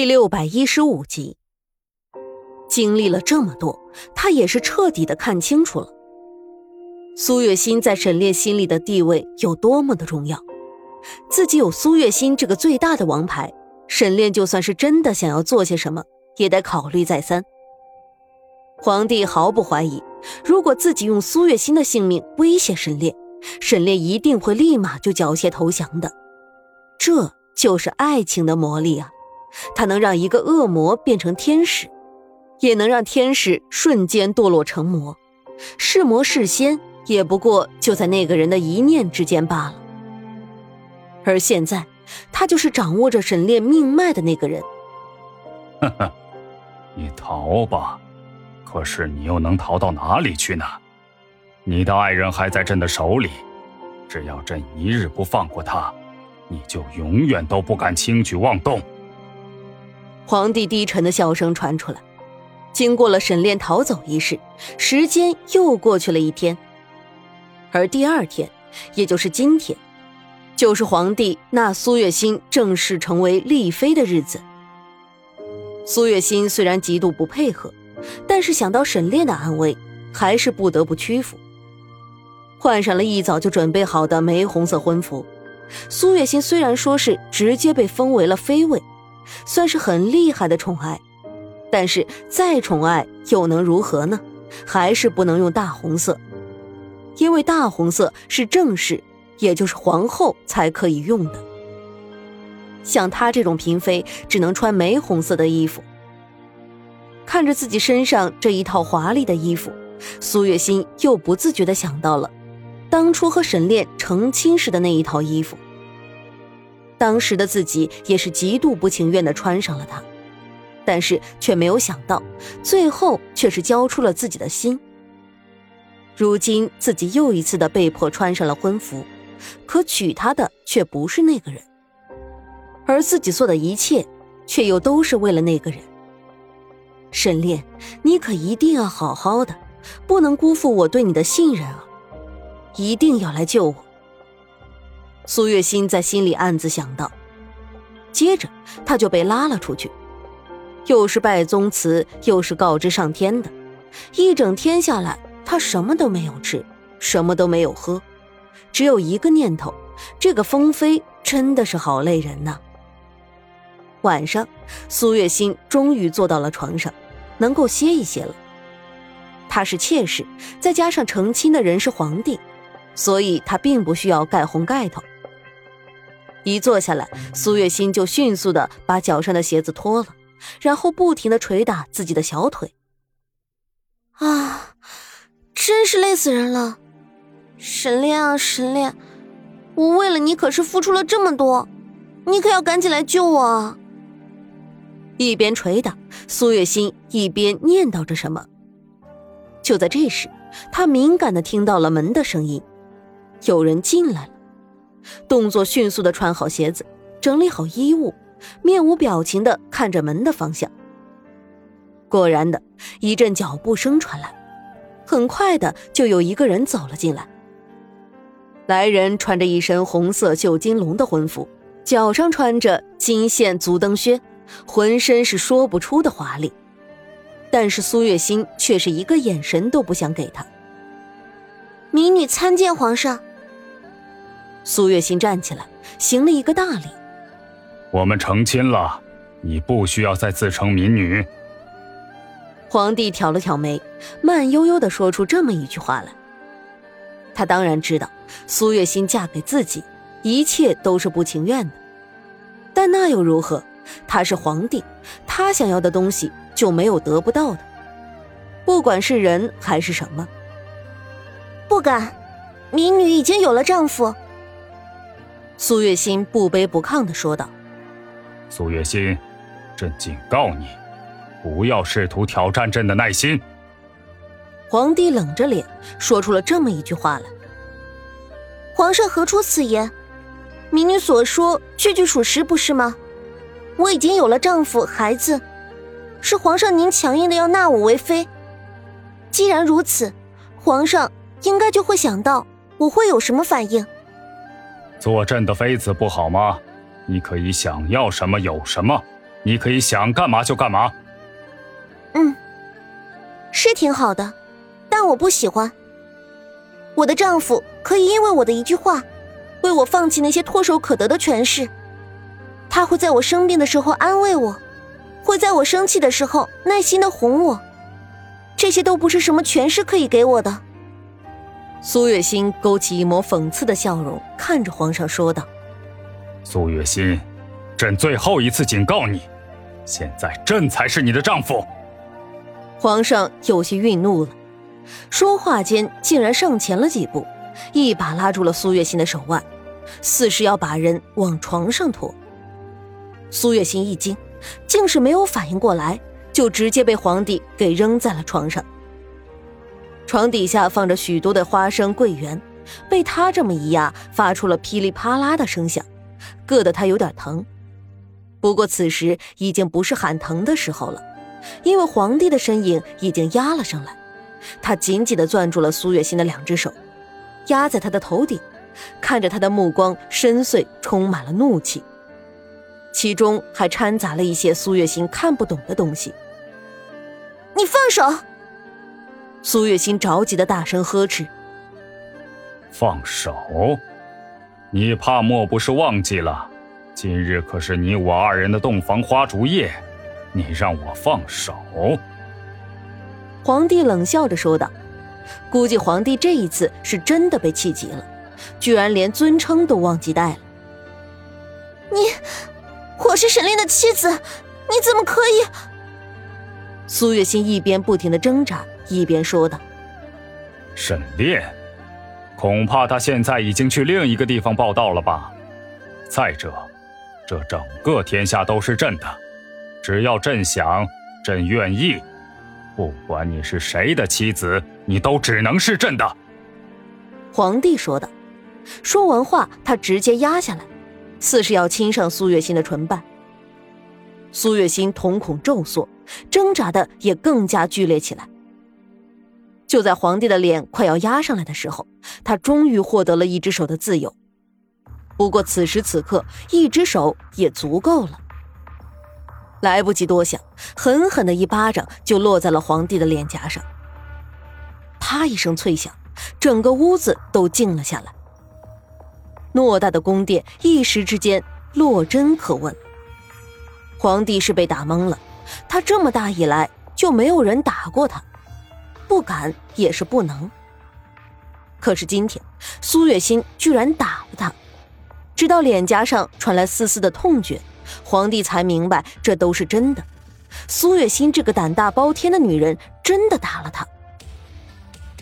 第六百一十五集，经历了这么多，他也是彻底的看清楚了苏月心在沈炼心里的地位有多么的重要。自己有苏月心这个最大的王牌，沈炼就算是真的想要做些什么，也得考虑再三。皇帝毫不怀疑，如果自己用苏月心的性命威胁沈炼，沈炼一定会立马就缴械投降的。这就是爱情的魔力啊！它能让一个恶魔变成天使，也能让天使瞬间堕落成魔。是魔是仙，也不过就在那个人的一念之间罢了。而现在，他就是掌握着沈炼命脉的那个人。呵呵，你逃吧，可是你又能逃到哪里去呢？你的爱人还在朕的手里，只要朕一日不放过他，你就永远都不敢轻举妄动。皇帝低沉的笑声传出来。经过了沈炼逃走一事，时间又过去了一天。而第二天，也就是今天，就是皇帝纳苏月心正式成为丽妃的日子。苏月心虽然极度不配合，但是想到沈炼的安危，还是不得不屈服。换上了一早就准备好的玫红色婚服，苏月心虽然说是直接被封为了妃位。算是很厉害的宠爱，但是再宠爱又能如何呢？还是不能用大红色，因为大红色是正室，也就是皇后才可以用的。像她这种嫔妃，只能穿玫红色的衣服。看着自己身上这一套华丽的衣服，苏月心又不自觉地想到了当初和沈炼成亲时的那一套衣服。当时的自己也是极度不情愿的穿上了它，但是却没有想到，最后却是交出了自己的心。如今自己又一次的被迫穿上了婚服，可娶她的却不是那个人，而自己做的一切，却又都是为了那个人。沈炼，你可一定要好好的，不能辜负我对你的信任啊！一定要来救我。苏月心在心里暗自想到，接着他就被拉了出去，又是拜宗祠，又是告知上天的，一整天下来，他什么都没有吃，什么都没有喝，只有一个念头：这个封妃真的是好累人呐。晚上，苏月心终于坐到了床上，能够歇一歇了。她是妾室，再加上成亲的人是皇帝，所以她并不需要盖红盖头。一坐下来，苏月心就迅速的把脚上的鞋子脱了，然后不停的捶打自己的小腿。啊，真是累死人了！沈炼啊，沈炼，我为了你可是付出了这么多，你可要赶紧来救我啊！一边捶打，苏月心一边念叨着什么。就在这时，他敏感的听到了门的声音，有人进来了。动作迅速的穿好鞋子，整理好衣物，面无表情的看着门的方向。果然的一阵脚步声传来，很快的就有一个人走了进来。来人穿着一身红色绣金龙的婚服，脚上穿着金线足蹬靴，浑身是说不出的华丽。但是苏月心却是一个眼神都不想给他。民女参见皇上。苏月心站起来，行了一个大礼。我们成亲了，你不需要再自称民女。皇帝挑了挑眉，慢悠悠的说出这么一句话来。他当然知道苏月心嫁给自己，一切都是不情愿的，但那又如何？他是皇帝，他想要的东西就没有得不到的，不管是人还是什么。不敢，民女已经有了丈夫。苏月心不卑不亢的说道：“苏月心，朕警告你，不要试图挑战朕的耐心。”皇帝冷着脸说出了这么一句话来：“皇上何出此言？民女所说句句属实，不是吗？我已经有了丈夫孩子，是皇上您强硬的要纳我为妃。既然如此，皇上应该就会想到我会有什么反应。”做朕的妃子不好吗？你可以想要什么有什么。你可以想干嘛就干嘛。嗯，是挺好的，但我不喜欢。我的丈夫可以因为我的一句话，为我放弃那些唾手可得的权势。他会在我生病的时候安慰我，会在我生气的时候耐心的哄我。这些都不是什么权势可以给我的。苏月心勾起一抹讽刺的笑容，看着皇上说道：“苏月心，朕最后一次警告你，现在朕才是你的丈夫。”皇上有些愠怒了，说话间竟然上前了几步，一把拉住了苏月心的手腕，似是要把人往床上拖。苏月心一惊，竟是没有反应过来，就直接被皇帝给扔在了床上。床底下放着许多的花生桂圆，被他这么一压，发出了噼里啪啦的声响，硌得他有点疼。不过此时已经不是喊疼的时候了，因为皇帝的身影已经压了上来，他紧紧地攥住了苏月心的两只手，压在他的头顶，看着他的目光深邃，充满了怒气，其中还掺杂了一些苏月心看不懂的东西。你放手！苏月心着急的大声呵斥：“放手！你怕莫不是忘记了，今日可是你我二人的洞房花烛夜，你让我放手？”皇帝冷笑着说道：“估计皇帝这一次是真的被气急了，居然连尊称都忘记带了。你，我是沈炼的妻子，你怎么可以？”苏月心一边不停的挣扎。一边说道：“沈炼，恐怕他现在已经去另一个地方报道了吧？再者，这整个天下都是朕的，只要朕想，朕愿意，不管你是谁的妻子，你都只能是朕的。”皇帝说道。说完话，他直接压下来，似是要亲上苏月心的唇瓣。苏月心瞳孔骤缩，挣扎的也更加剧烈起来。就在皇帝的脸快要压上来的时候，他终于获得了一只手的自由。不过此时此刻，一只手也足够了。来不及多想，狠狠的一巴掌就落在了皇帝的脸颊上。啪一声脆响，整个屋子都静了下来。偌大的宫殿一时之间落针可闻。皇帝是被打懵了，他这么大以来就没有人打过他。不敢也是不能。可是今天，苏月心居然打了他，直到脸颊上传来丝丝的痛觉，皇帝才明白这都是真的。苏月心这个胆大包天的女人真的打了他。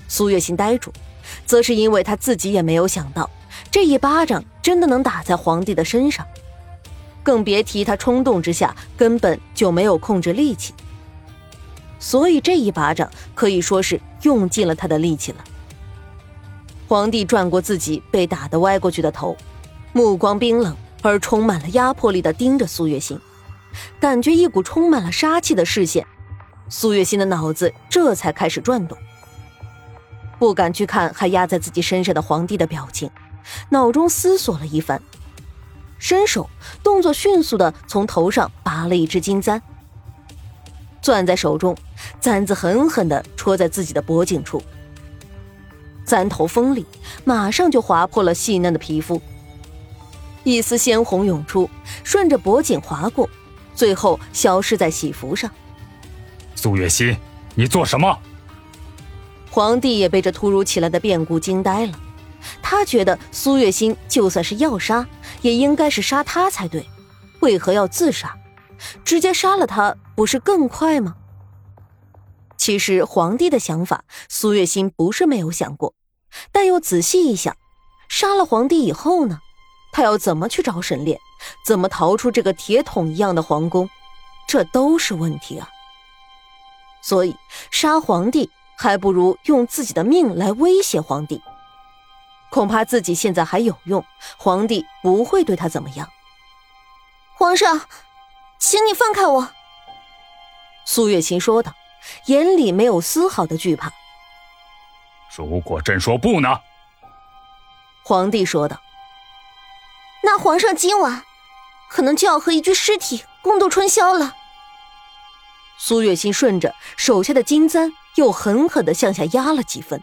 苏月心呆住，则是因为他自己也没有想到，这一巴掌真的能打在皇帝的身上，更别提他冲动之下根本就没有控制力气。所以这一巴掌可以说是用尽了他的力气了。皇帝转过自己被打得歪过去的头，目光冰冷而充满了压迫力的盯着苏月心，感觉一股充满了杀气的视线。苏月心的脑子这才开始转动，不敢去看还压在自己身上的皇帝的表情，脑中思索了一番，伸手动作迅速的从头上拔了一只金簪。攥在手中，簪子狠狠地戳在自己的脖颈处，簪头锋利，马上就划破了细嫩的皮肤。一丝鲜红涌出，顺着脖颈划过，最后消失在喜服上。苏月心，你做什么？皇帝也被这突如其来的变故惊呆了。他觉得苏月心就算是要杀，也应该是杀他才对，为何要自杀？直接杀了他不是更快吗？其实皇帝的想法，苏月心不是没有想过，但又仔细一想，杀了皇帝以后呢，他要怎么去找沈炼，怎么逃出这个铁桶一样的皇宫，这都是问题啊。所以杀皇帝还不如用自己的命来威胁皇帝，恐怕自己现在还有用，皇帝不会对他怎么样。皇上。请你放开我。”苏月琴说道，眼里没有丝毫的惧怕。“如果朕说不呢？”皇帝说道，“那皇上今晚可能就要和一具尸体共。”共度春宵了。苏月琴顺着手下的金簪，又狠狠的向下压了几分。